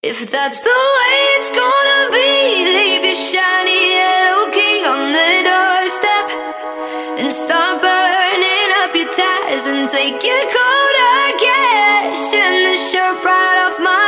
If that's the way it's gonna be, leave your shiny yellow key on the doorstep and start burning up your tires and take your coat, I guess, and the shirt right off my.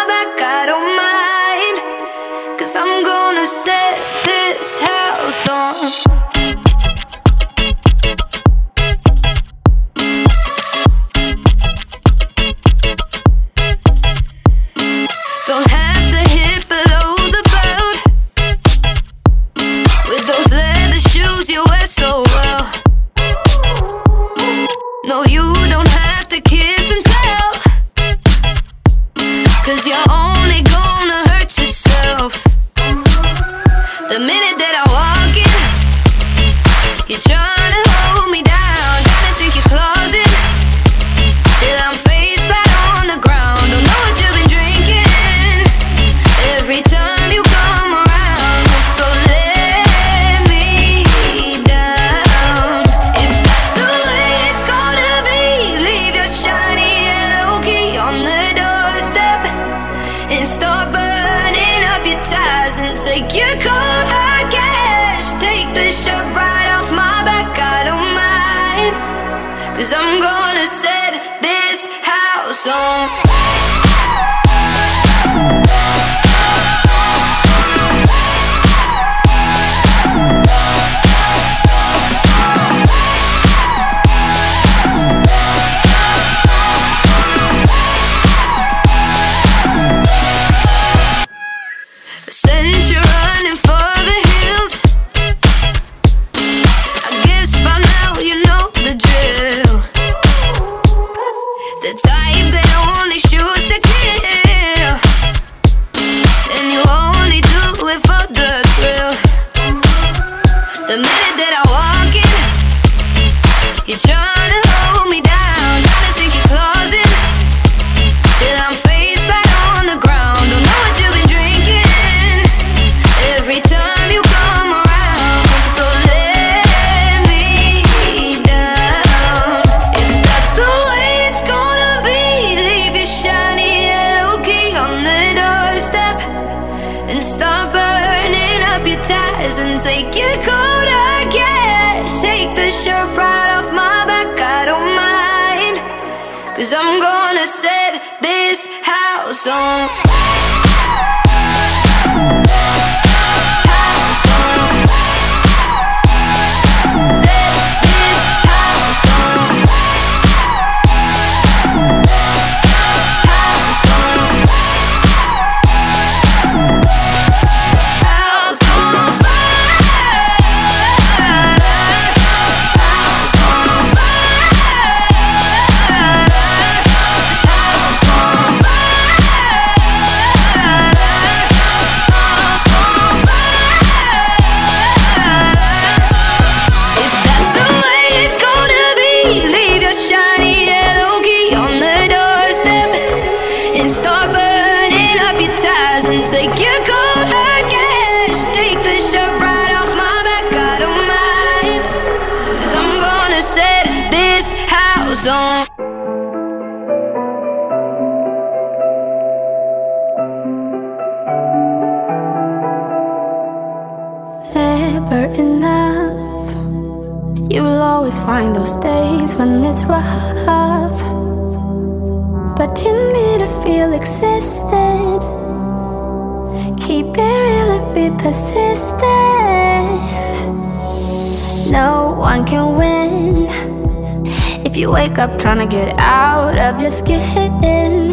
trying to get out of your skin.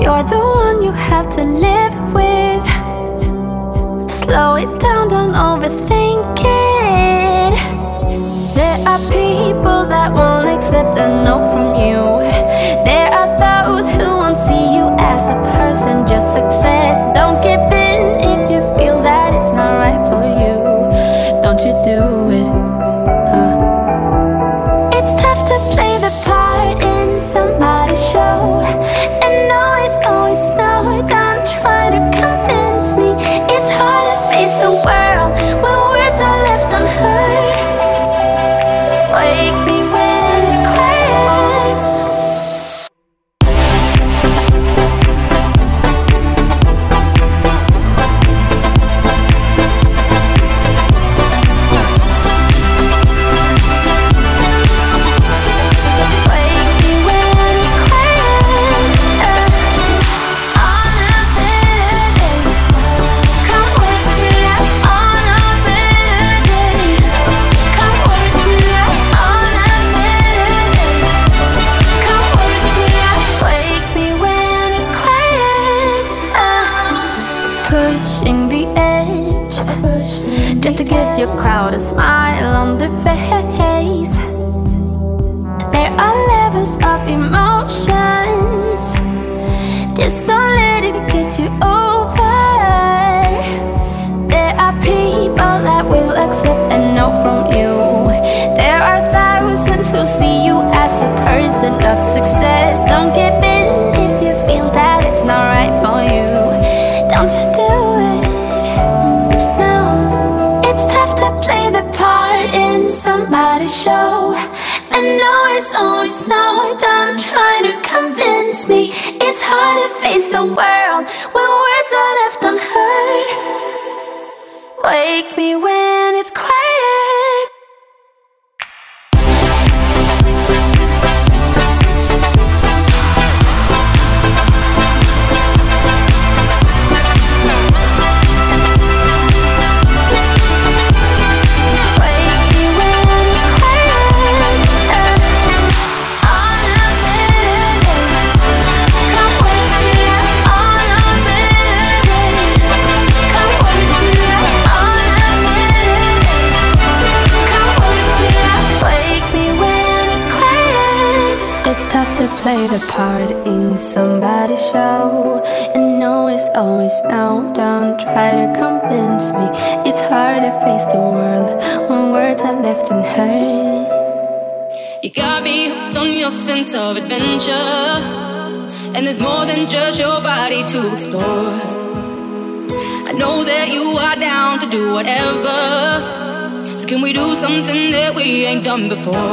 You're the one you have to live with. Slow it down, don't overthink it. There are people that won't accept a no from you. There are those who won't see you as a person, just success. Don't give in. before.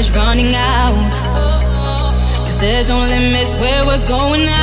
is running out. Cause there's no limits where we're going now.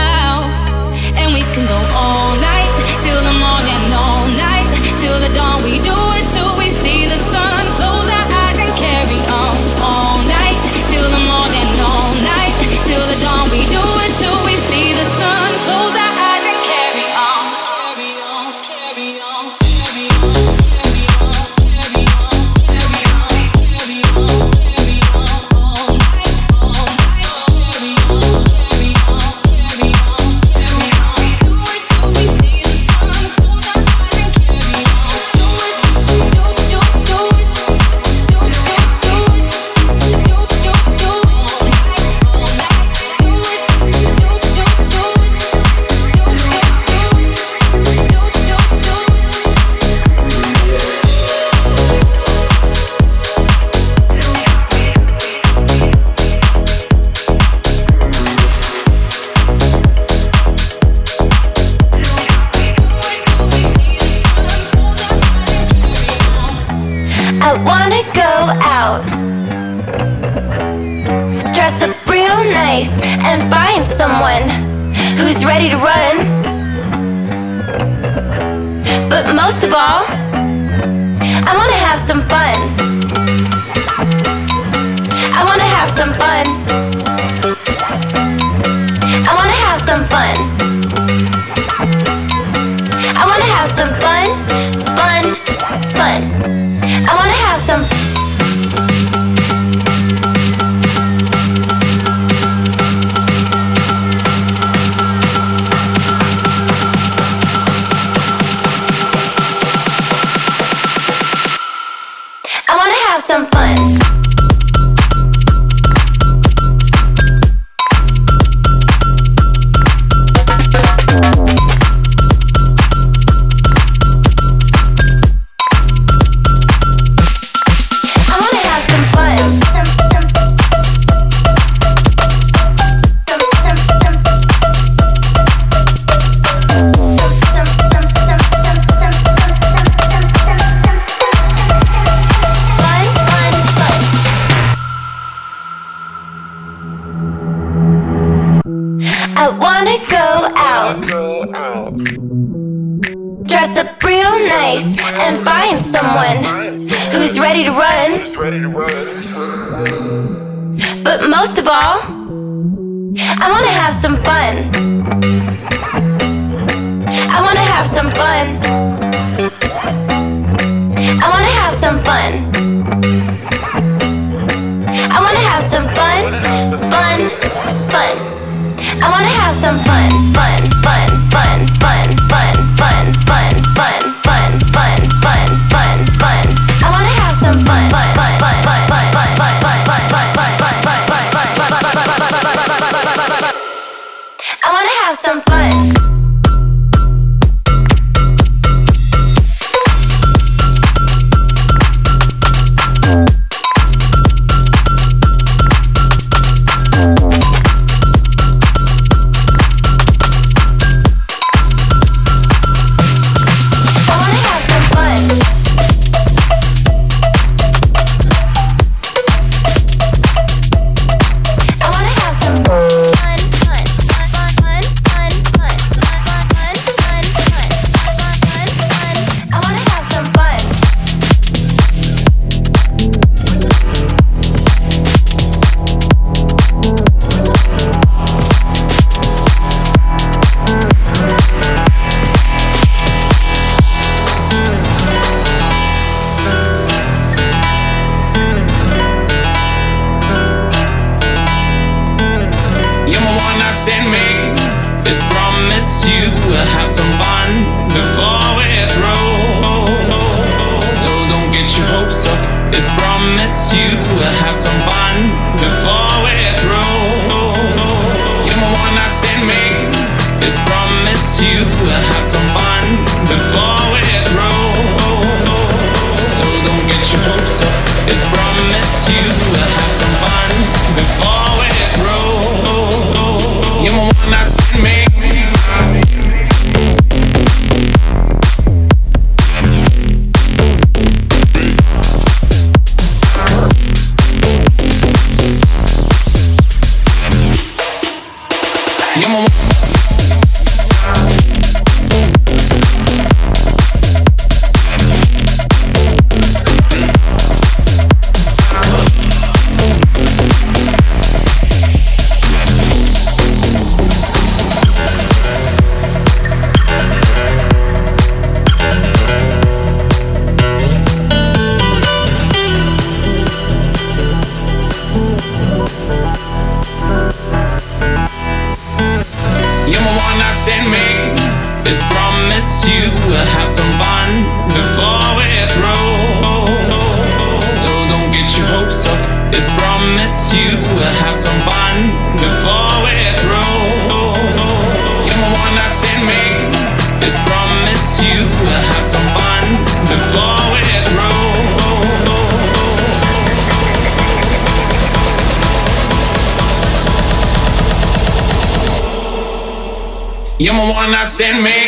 You don't wanna send me.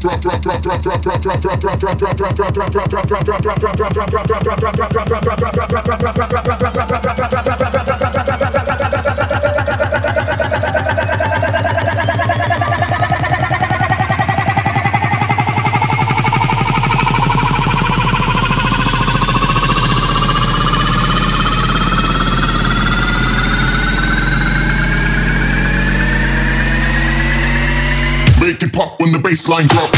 Make it bassline drop.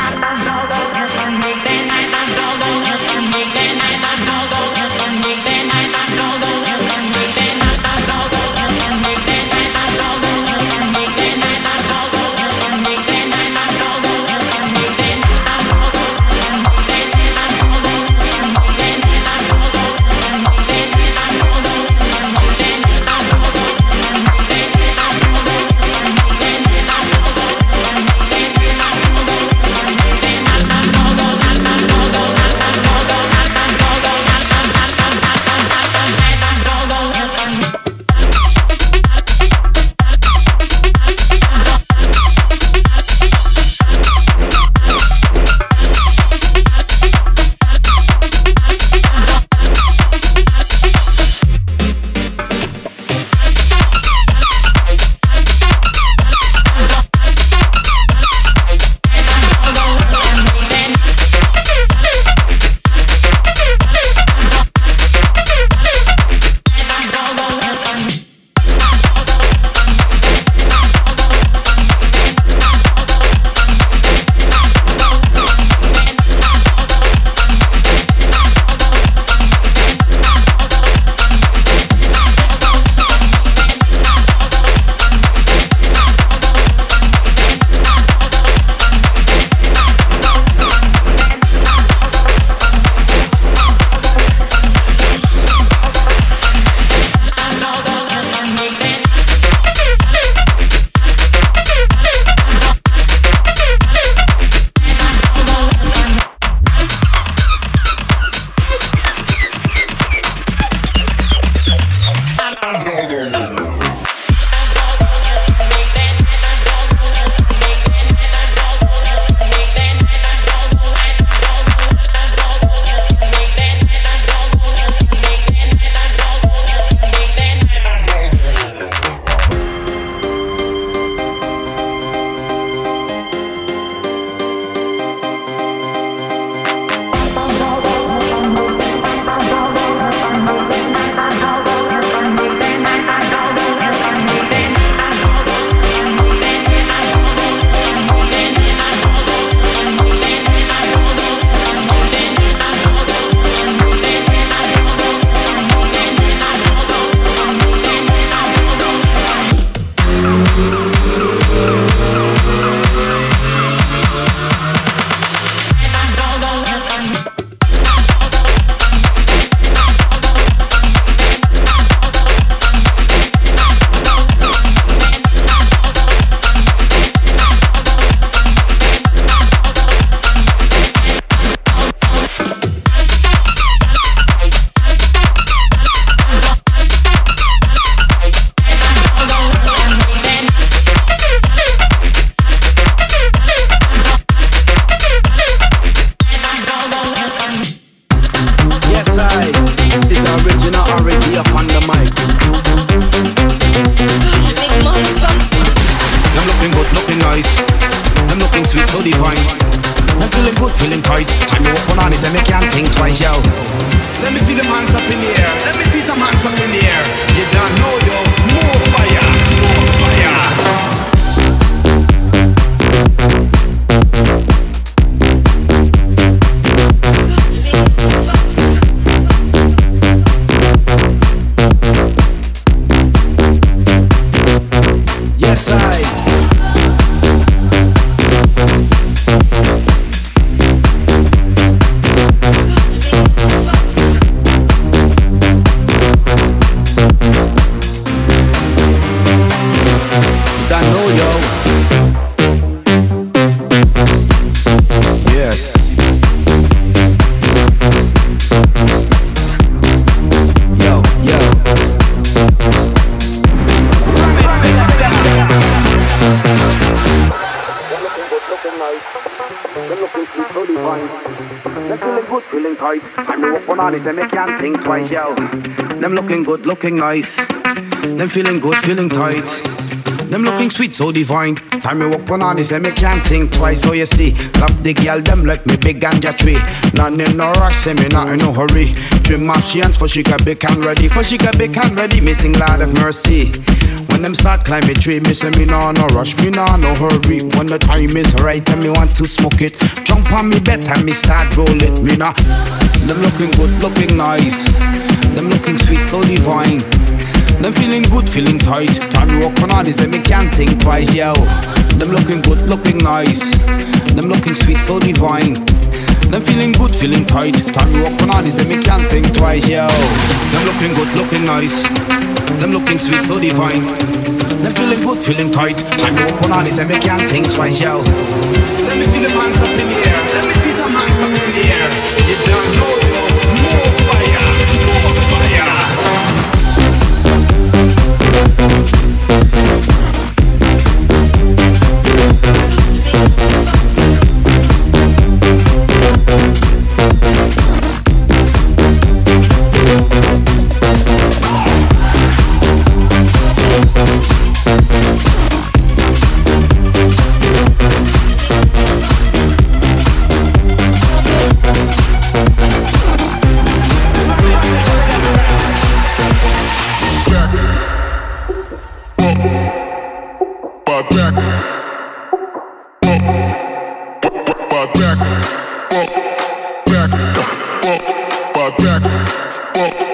And they can't think twice, yo. Them looking good, looking nice. Them feeling good, feeling tight. Them looking mm-hmm. sweet, so divine. Time me walk on this, let me can't think twice. So you see, love the girl, them like me big ganja tree. None in no rush, say me not in no hurry. Trim up, she hands for she got big and ready. For she got big and ready, missing Lord of mercy. When them start climbing tree, me say me nah no rush, me nah no hurry. When the time is right and me want to smoke it, jump on me bed and me start roll it. Me nah. Them looking good, looking nice. Them looking sweet, so divine. Them feeling good, feeling tight. Time to walk on this and me can't think twice, yo. Them looking good, looking nice. Them looking sweet, so divine. Them feeling good, feeling tight. Time to walk on this and me can't think twice, yo. Them looking good, looking nice. Them looking sweet, so divine. Them feeling good, feeling tight. Time to walk on this and me can't think twice, yo. Back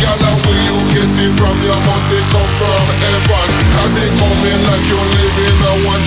Yeah. where you get it from? Your come from it coming like you're living one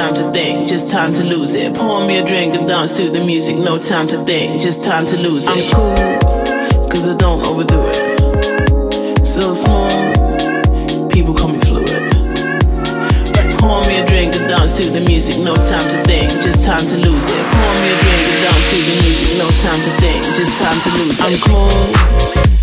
time to think, just time to lose it. Pour me a drink and dance to the music, no time to think, just time to lose it. I'm cool, cause I don't overdo it. So smooth, people call me fluid. Pour me a drink and dance to the music, no time to think, just time to lose it. Pour me a drink and dance to the music, no time to think, just time to lose it. I'm cool.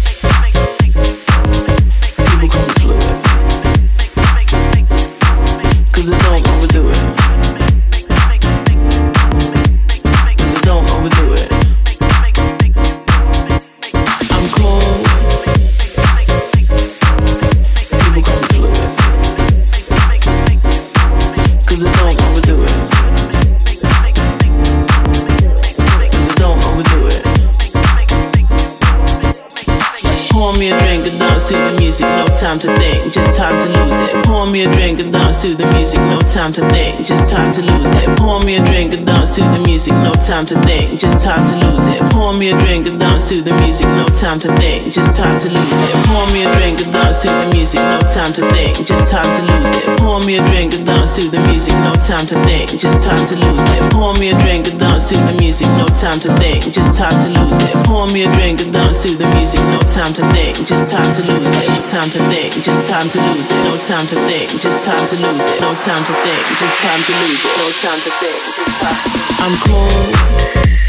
Time to think, just time to lose it. Pour me a drink and dance to the music, no time to think, just time to lose it. Pour me a drink and dance to the music, no time to think, just time to lose it. Pour me a drink and dance to the music, no time to think, just time to lose it. Pour me a drink and dance to the music, no time to think, just time to lose it. Pour me a drink and dance to the music, no time to think, just time to lose it. Pour me a drink and dance to the music, no time to think, just time to lose it. No time to think, just time to lose it. No time to think, just time to lose it. No time to think, just time to lose it. No time to think, just time. I'm cold.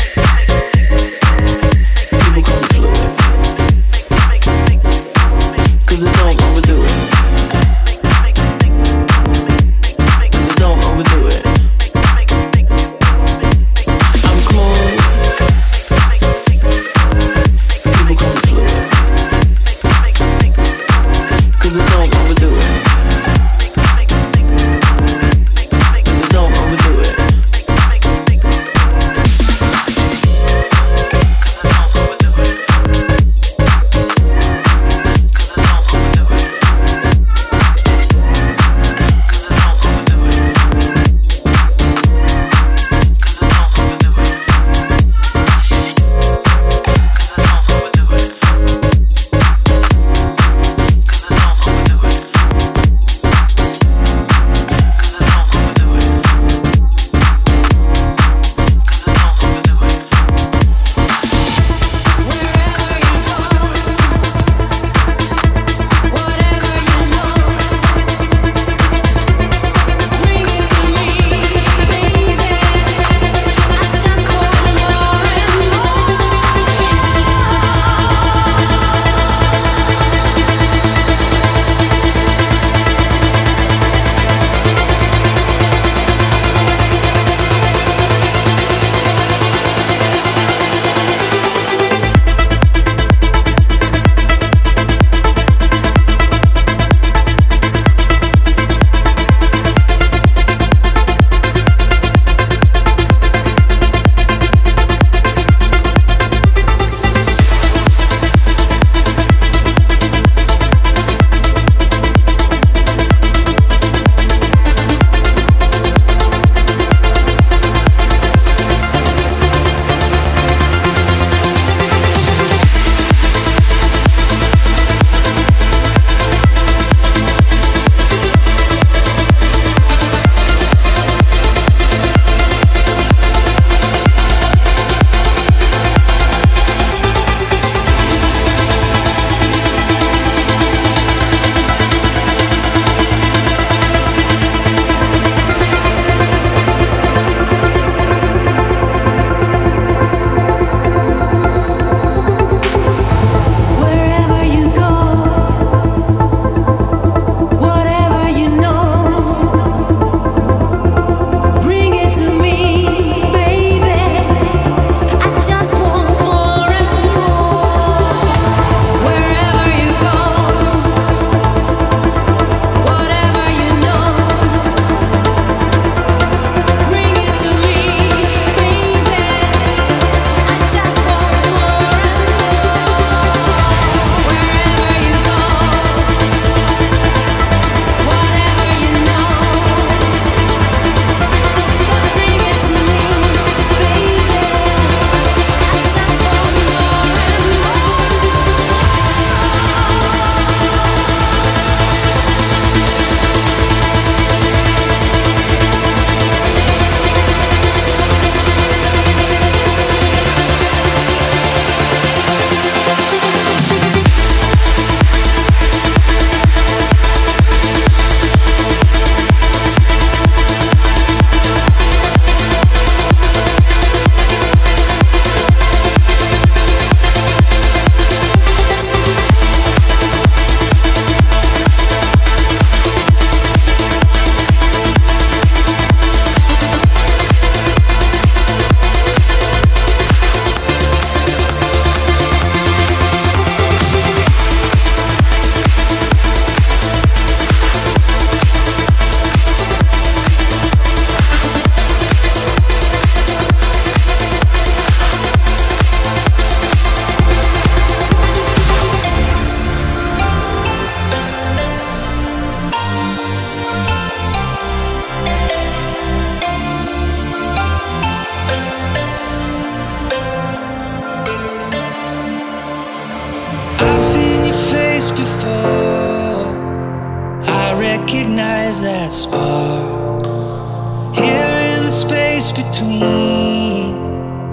between.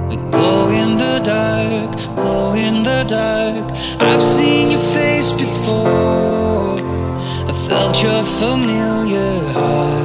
We glow in the dark, glow in the dark. I've seen your face before. I felt your familiar heart.